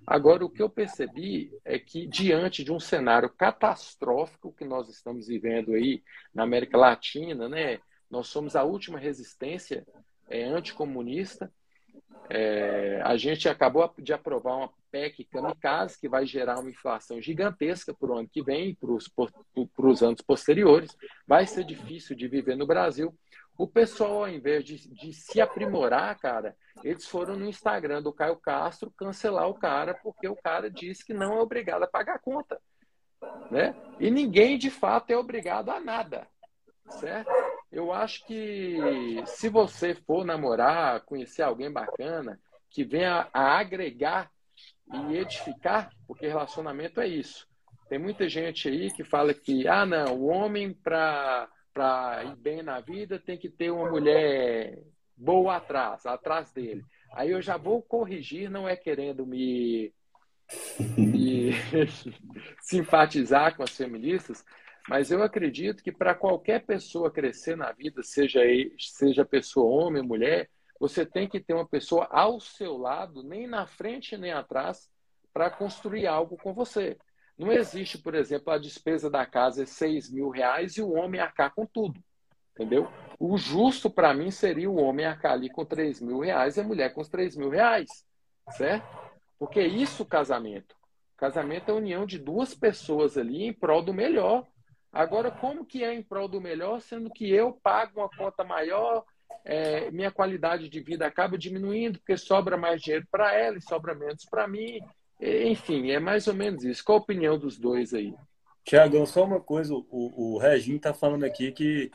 Agora, o que eu percebi é que, diante de um cenário catastrófico que nós estamos vivendo aí na América Latina, né, nós somos a última resistência é, anticomunista. É, a gente acabou de aprovar uma PEC kamikaze que vai gerar uma inflação gigantesca para o ano que vem, para os anos posteriores. Vai ser difícil de viver no Brasil. O pessoal, ao invés de, de se aprimorar, cara, eles foram no Instagram do Caio Castro cancelar o cara porque o cara disse que não é obrigado a pagar a conta. Né? E ninguém, de fato, é obrigado a nada. Certo? Eu acho que se você for namorar, conhecer alguém bacana, que venha a agregar e edificar, porque relacionamento é isso. Tem muita gente aí que fala que, ah, não, o homem para para ir bem na vida, tem que ter uma mulher boa atrás, atrás dele. Aí eu já vou corrigir, não é querendo me, me simpatizar com as feministas, mas eu acredito que para qualquer pessoa crescer na vida, seja, seja pessoa homem, mulher, você tem que ter uma pessoa ao seu lado, nem na frente nem atrás, para construir algo com você. Não existe, por exemplo, a despesa da casa é 6 mil reais e o homem arcar com tudo. Entendeu? O justo para mim seria o homem arcar ali com 3 mil reais e a mulher com os 3 mil reais. Certo? Porque é isso o casamento. Casamento é a união de duas pessoas ali em prol do melhor. Agora, como que é em prol do melhor, sendo que eu pago uma conta maior, é, minha qualidade de vida acaba diminuindo, porque sobra mais dinheiro para ela e sobra menos para mim. Enfim, é mais ou menos isso. Qual a opinião dos dois aí? Tiagão, só uma coisa, o, o Reginho está falando aqui que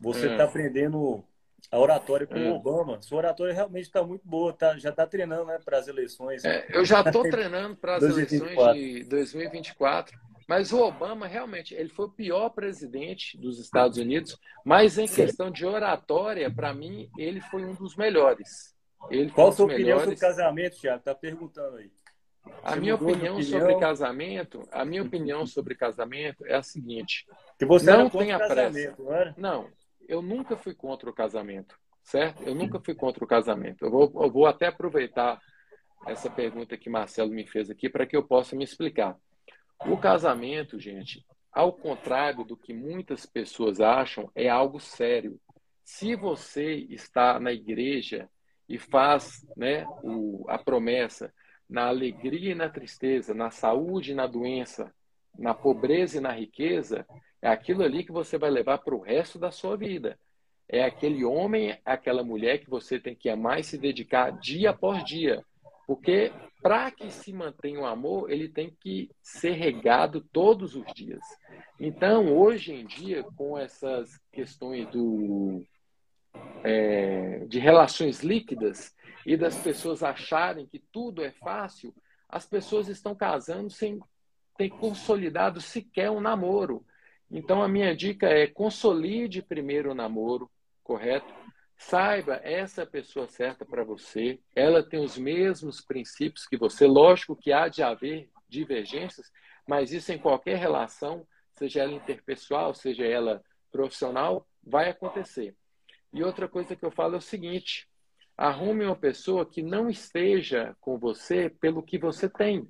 você está é. aprendendo a oratória com é. o Obama. Sua oratória realmente está muito boa, tá, já está treinando né, para as eleições. É, eu já estou treinando para as eleições de 2024. Mas o Obama, realmente, ele foi o pior presidente dos Estados Unidos, mas em questão de oratória, para mim, ele foi um dos melhores. Ele Qual a sua opinião sobre o casamento, Tiago? Está perguntando aí. A minha opinião, opinião, sobre casamento, a minha opinião sobre casamento é a seguinte: que você não tenha pressa. Não, não, eu nunca fui contra o casamento, certo? Eu nunca fui contra o casamento. Eu vou, eu vou até aproveitar essa pergunta que Marcelo me fez aqui para que eu possa me explicar. O casamento, gente, ao contrário do que muitas pessoas acham, é algo sério. Se você está na igreja e faz né, o, a promessa na alegria e na tristeza, na saúde e na doença, na pobreza e na riqueza, é aquilo ali que você vai levar para o resto da sua vida. É aquele homem, aquela mulher que você tem que amar e se dedicar dia após dia. Porque para que se mantenha o amor, ele tem que ser regado todos os dias. Então, hoje em dia, com essas questões do, é, de relações líquidas e das pessoas acharem que tudo é fácil, as pessoas estão casando sem ter consolidado sequer um namoro. Então, a minha dica é consolide primeiro o namoro, correto? Saiba essa pessoa certa para você, ela tem os mesmos princípios que você. Lógico que há de haver divergências, mas isso em qualquer relação, seja ela interpessoal, seja ela profissional, vai acontecer. E outra coisa que eu falo é o seguinte: arrume uma pessoa que não esteja com você pelo que você tem.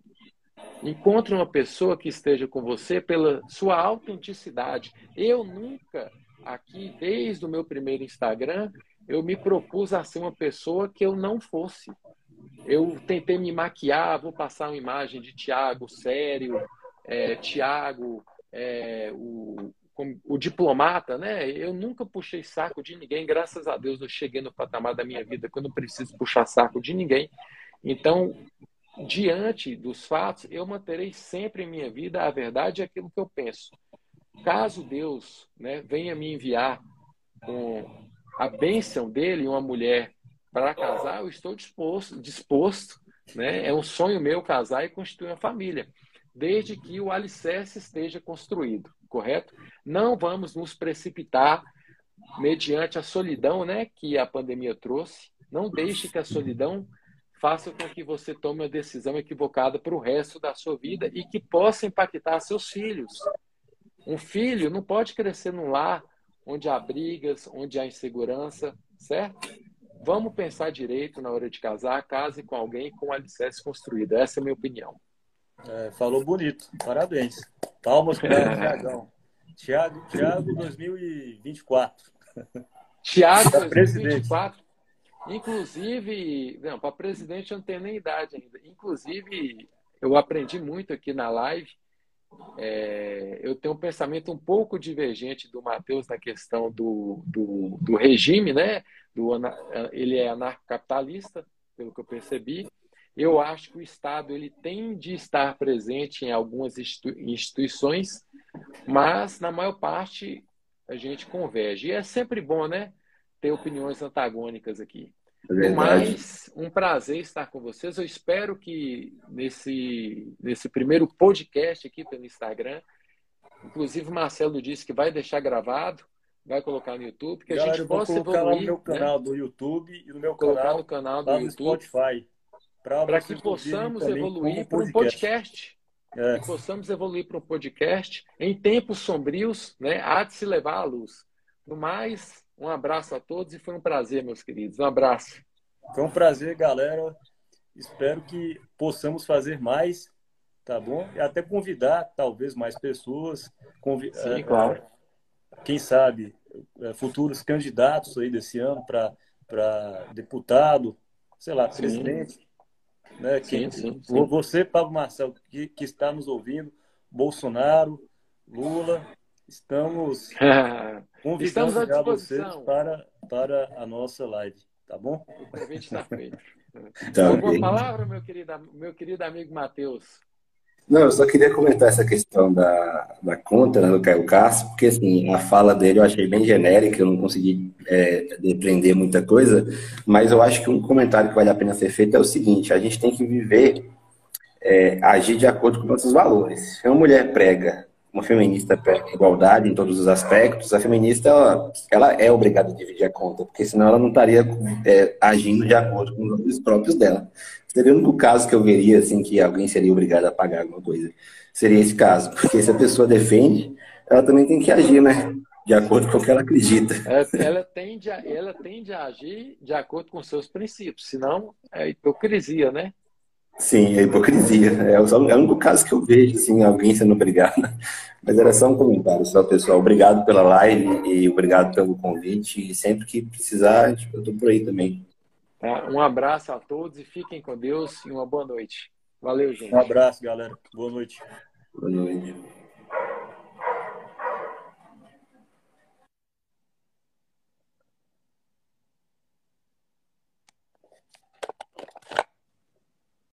Encontre uma pessoa que esteja com você pela sua autenticidade. Eu nunca, aqui, desde o meu primeiro Instagram, eu me propus a ser uma pessoa que eu não fosse. Eu tentei me maquiar, vou passar uma imagem de Tiago sério, é, Tiago, é, o, o diplomata, né? Eu nunca puxei saco de ninguém, graças a Deus eu cheguei no patamar da minha vida que eu preciso puxar saco de ninguém. Então, diante dos fatos, eu manterei sempre em minha vida a verdade e aquilo que eu penso. Caso Deus né, venha me enviar com a bênção dele, uma mulher para casar, eu estou disposto, disposto, né? É um sonho meu casar e constituir uma família, desde que o alicerce esteja construído, correto? Não vamos nos precipitar mediante a solidão, né, que a pandemia trouxe. Não deixe que a solidão faça com que você tome uma decisão equivocada para o resto da sua vida e que possa impactar seus filhos. Um filho não pode crescer num lar onde há brigas, onde há insegurança, certo? Vamos pensar direito na hora de casar, case com alguém com alicerce construído. Essa é a minha opinião. É, falou bonito. Parabéns. Palmas para o Tiagão. Tiago, Tiago 2024. Tiago 2024. Inclusive, não, para presidente eu não tenho nem idade ainda. Inclusive, eu aprendi muito aqui na live é, eu tenho um pensamento um pouco divergente do Matheus na questão do, do, do regime, né? Do, ele é anarcocapitalista, pelo que eu percebi. Eu acho que o Estado ele tem de estar presente em algumas instituições, mas na maior parte a gente converge. E é sempre bom, né? Ter opiniões antagônicas aqui. É Mas um prazer estar com vocês. Eu espero que nesse, nesse primeiro podcast aqui pelo Instagram, inclusive o Marcelo disse que vai deixar gravado, vai colocar no YouTube, que Galera, a gente possa evoluir. Lá no meu canal né? do YouTube e no meu colocar canal, no canal do YouTube, Spotify, para que possamos evoluir para um podcast. É. Que possamos evoluir para um podcast em tempos sombrios, né? Há de se levar à luz. No mais, um abraço a todos e foi um prazer, meus queridos. Um abraço. Foi um prazer, galera. Espero que possamos fazer mais, tá bom? E até convidar, talvez, mais pessoas. Convi Sim, é, claro. Quem sabe, é, futuros candidatos aí desse ano para deputado, sei lá, sim. presidente. Né? Quem, sim, sim, Você, Pablo Marcelo, que, que está nos ouvindo, Bolsonaro, Lula, estamos convidando estamos à disposição. vocês para, para a nossa live, tá bom? O convite está feito. Tá Alguma palavra, meu querido, meu querido amigo Matheus? Não, eu só queria comentar essa questão da, da conta né, do Caio Castro, porque assim, a fala dele eu achei bem genérica, eu não consegui é, depreender muita coisa, mas eu acho que um comentário que vale a pena ser feito é o seguinte, a gente tem que viver, é, agir de acordo com nossos valores. Se uma mulher prega uma feminista pega igualdade em todos os aspectos, a feminista ela, ela, é obrigada a dividir a conta, porque senão ela não estaria é, agindo de acordo com os valores próprios dela. Seria o único caso que eu veria assim que alguém seria obrigado a pagar alguma coisa. Seria esse caso, porque se a pessoa defende, ela também tem que agir, né? De acordo com o que ela acredita. Ela, ela, tende a, ela tende a agir de acordo com seus princípios, senão é hipocrisia, né? Sim, é hipocrisia. É o, é o único caso que eu vejo, assim, alguém sendo obrigado. Mas era só um comentário, só, pessoal. Obrigado pela live e obrigado pelo convite. E sempre que precisar, tipo, eu estou por aí também. Tá? Um abraço a todos e fiquem com Deus e uma boa noite. Valeu, gente. Um abraço, galera. Boa noite. Boa noite.